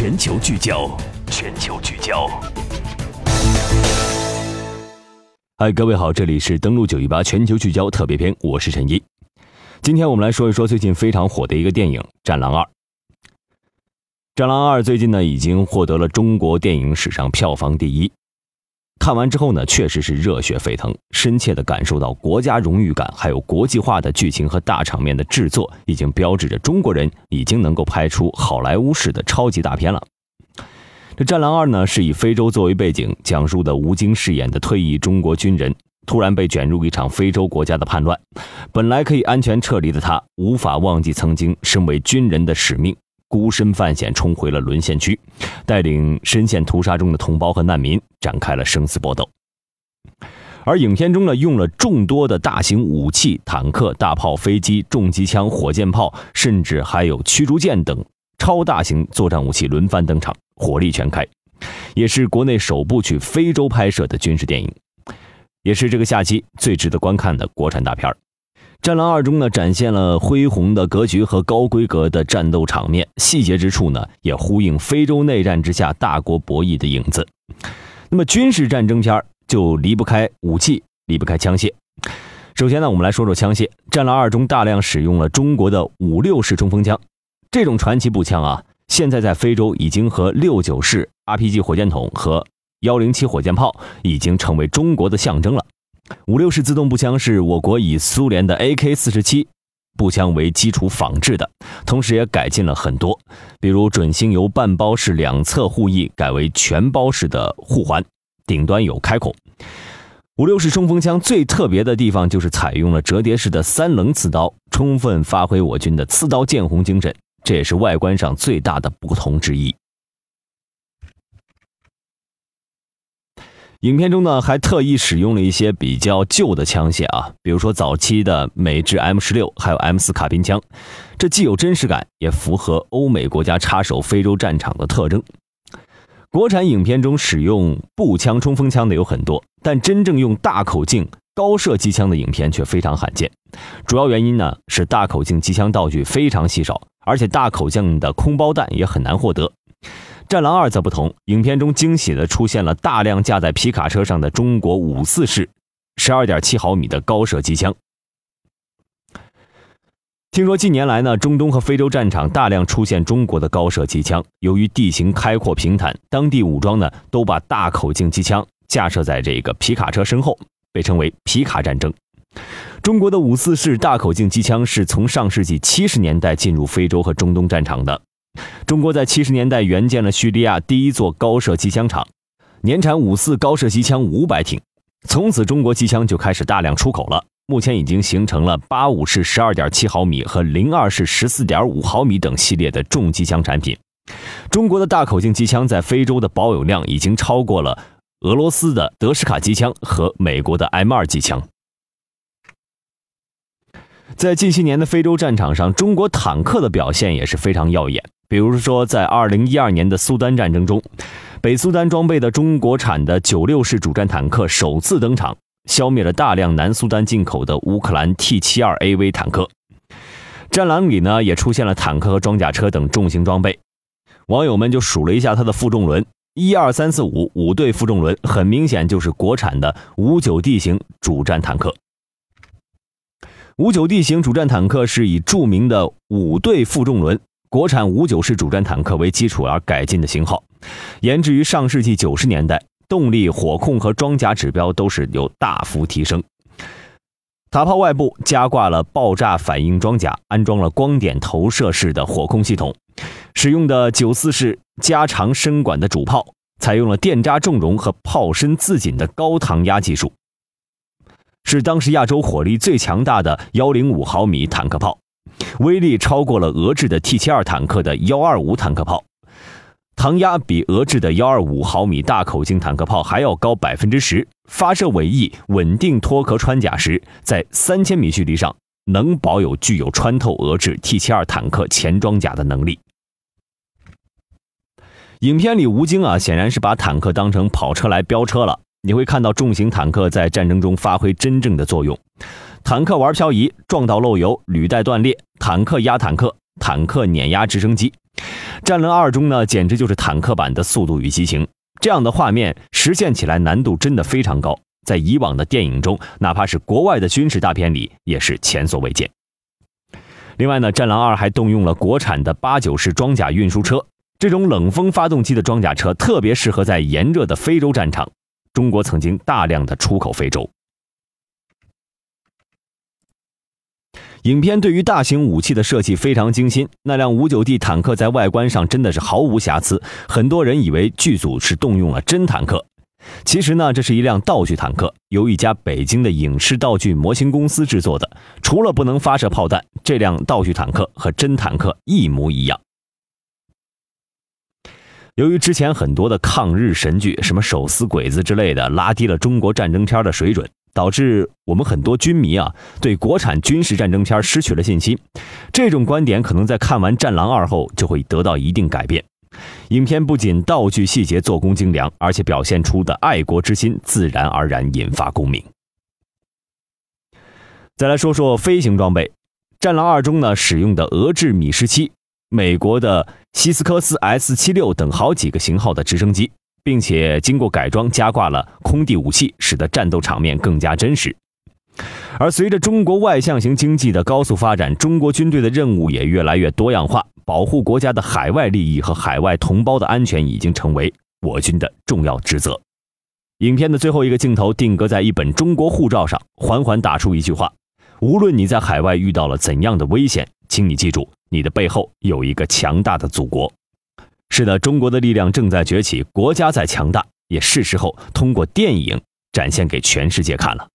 全球聚焦，全球聚焦。嗨，各位好，这里是登录九一八全球聚焦特别篇，我是陈一。今天我们来说一说最近非常火的一个电影《战狼二》。《战狼二》最近呢已经获得了中国电影史上票房第一。看完之后呢，确实是热血沸腾，深切的感受到国家荣誉感，还有国际化的剧情和大场面的制作，已经标志着中国人已经能够拍出好莱坞式的超级大片了。这《战狼二》呢，是以非洲作为背景，讲述的吴京饰演的退役中国军人，突然被卷入一场非洲国家的叛乱，本来可以安全撤离的他，无法忘记曾经身为军人的使命。孤身犯险冲回了沦陷区，带领深陷屠杀中的同胞和难民展开了生死搏斗。而影片中呢，用了众多的大型武器，坦克、大炮、飞机、重机枪、火箭炮，甚至还有驱逐舰等超大型作战武器轮番登场，火力全开，也是国内首部去非洲拍摄的军事电影，也是这个夏期最值得观看的国产大片儿。《战狼二》中呢，展现了恢宏的格局和高规格的战斗场面，细节之处呢，也呼应非洲内战之下大国博弈的影子。那么，军事战争片就离不开武器，离不开枪械。首先呢，我们来说说枪械，《战狼二》中大量使用了中国的五六式冲锋枪，这种传奇步枪啊，现在在非洲已经和六九式 RPG 火箭筒和幺零七火箭炮已经成为中国的象征了。五六式自动步枪是我国以苏联的 AK 四十七步枪为基础仿制的，同时也改进了很多，比如准星由半包式两侧护翼改为全包式的护环，顶端有开孔。五六式冲锋枪最特别的地方就是采用了折叠式的三棱刺刀，充分发挥我军的刺刀见红精神，这也是外观上最大的不同之一。影片中呢，还特意使用了一些比较旧的枪械啊，比如说早期的美制 M 十六，还有 M 四卡宾枪，这既有真实感，也符合欧美国家插手非洲战场的特征。国产影片中使用步枪冲锋枪的有很多，但真正用大口径高射机枪的影片却非常罕见。主要原因呢是大口径机枪道具非常稀少，而且大口径的空包弹也很难获得。《战狼二》则不同，影片中惊喜地出现了大量架在皮卡车上的中国五四式十二点七毫米的高射机枪。听说近年来呢，中东和非洲战场大量出现中国的高射机枪，由于地形开阔平坦，当地武装呢都把大口径机枪架设在这个皮卡车身后，被称为“皮卡战争”。中国的五四式大口径机枪是从上世纪七十年代进入非洲和中东战场的。中国在七十年代援建了叙利亚第一座高射机枪厂，年产五四高射机枪五百挺，从此中国机枪就开始大量出口了。目前已经形成了八五式十二点七毫米和零二式十四点五毫米等系列的重机枪产品。中国的大口径机枪在非洲的保有量已经超过了俄罗斯的德什卡机枪和美国的 M 二机枪。在近些年的非洲战场上，中国坦克的表现也是非常耀眼。比如说，在2012年的苏丹战争中，北苏丹装备的中国产的96式主战坦克首次登场，消灭了大量南苏丹进口的乌克兰 T72AV 坦克。战狼里呢，也出现了坦克和装甲车等重型装备。网友们就数了一下它的负重轮，一二三四五五对负重轮，很明显就是国产的五九 D 型主战坦克。五九 D 型主战坦克是以著名的五对负重轮、国产五九式主战坦克为基础而改进的型号，研制于上世纪九十年代，动力、火控和装甲指标都是有大幅提升。塔炮外部加挂了爆炸反应装甲，安装了光点投射式的火控系统，使用的九四式加长身管的主炮，采用了电扎重容和炮身自紧的高膛压技术。是当时亚洲火力最强大的幺零五毫米坦克炮，威力超过了俄制的 T 七二坦克的幺二五坦克炮，膛压比俄制的幺二五毫米大口径坦克炮还要高百分之十。发射尾翼稳定脱壳穿甲时，在三千米距离上能保有具有穿透俄制 T 七二坦克前装甲的能力。影片里吴京啊，显然是把坦克当成跑车来飙车了。你会看到重型坦克在战争中发挥真正的作用，坦克玩漂移，撞到漏油，履带断裂，坦克压坦克，坦克碾压直升机。战狼二》中呢，简直就是坦克版的《速度与激情》，这样的画面实现起来难度真的非常高，在以往的电影中，哪怕是国外的军事大片里，也是前所未见。另外呢，《战狼二》还动用了国产的八九式装甲运输车，这种冷风发动机的装甲车特别适合在炎热的非洲战场，中国曾经大量的出口非洲。影片对于大型武器的设计非常精心，那辆五九 D 坦克在外观上真的是毫无瑕疵。很多人以为剧组是动用了真坦克，其实呢，这是一辆道具坦克，由一家北京的影视道具模型公司制作的。除了不能发射炮弹，这辆道具坦克和真坦克一模一样。由于之前很多的抗日神剧，什么手撕鬼子之类的，拉低了中国战争片的水准。导致我们很多军迷啊，对国产军事战争片失去了信心。这种观点可能在看完《战狼二》后就会得到一定改变。影片不仅道具细节做工精良，而且表现出的爱国之心自然而然引发共鸣。再来说说飞行装备，《战狼二》中呢使用的俄制米十七、美国的希斯科斯 S 七六等好几个型号的直升机。并且经过改装，加挂了空地武器，使得战斗场面更加真实。而随着中国外向型经济的高速发展，中国军队的任务也越来越多样化，保护国家的海外利益和海外同胞的安全已经成为我军的重要职责。影片的最后一个镜头定格在一本中国护照上，缓缓打出一句话：“无论你在海外遇到了怎样的危险，请你记住，你的背后有一个强大的祖国。”是的，中国的力量正在崛起，国家在强大，也是时候通过电影展现给全世界看了。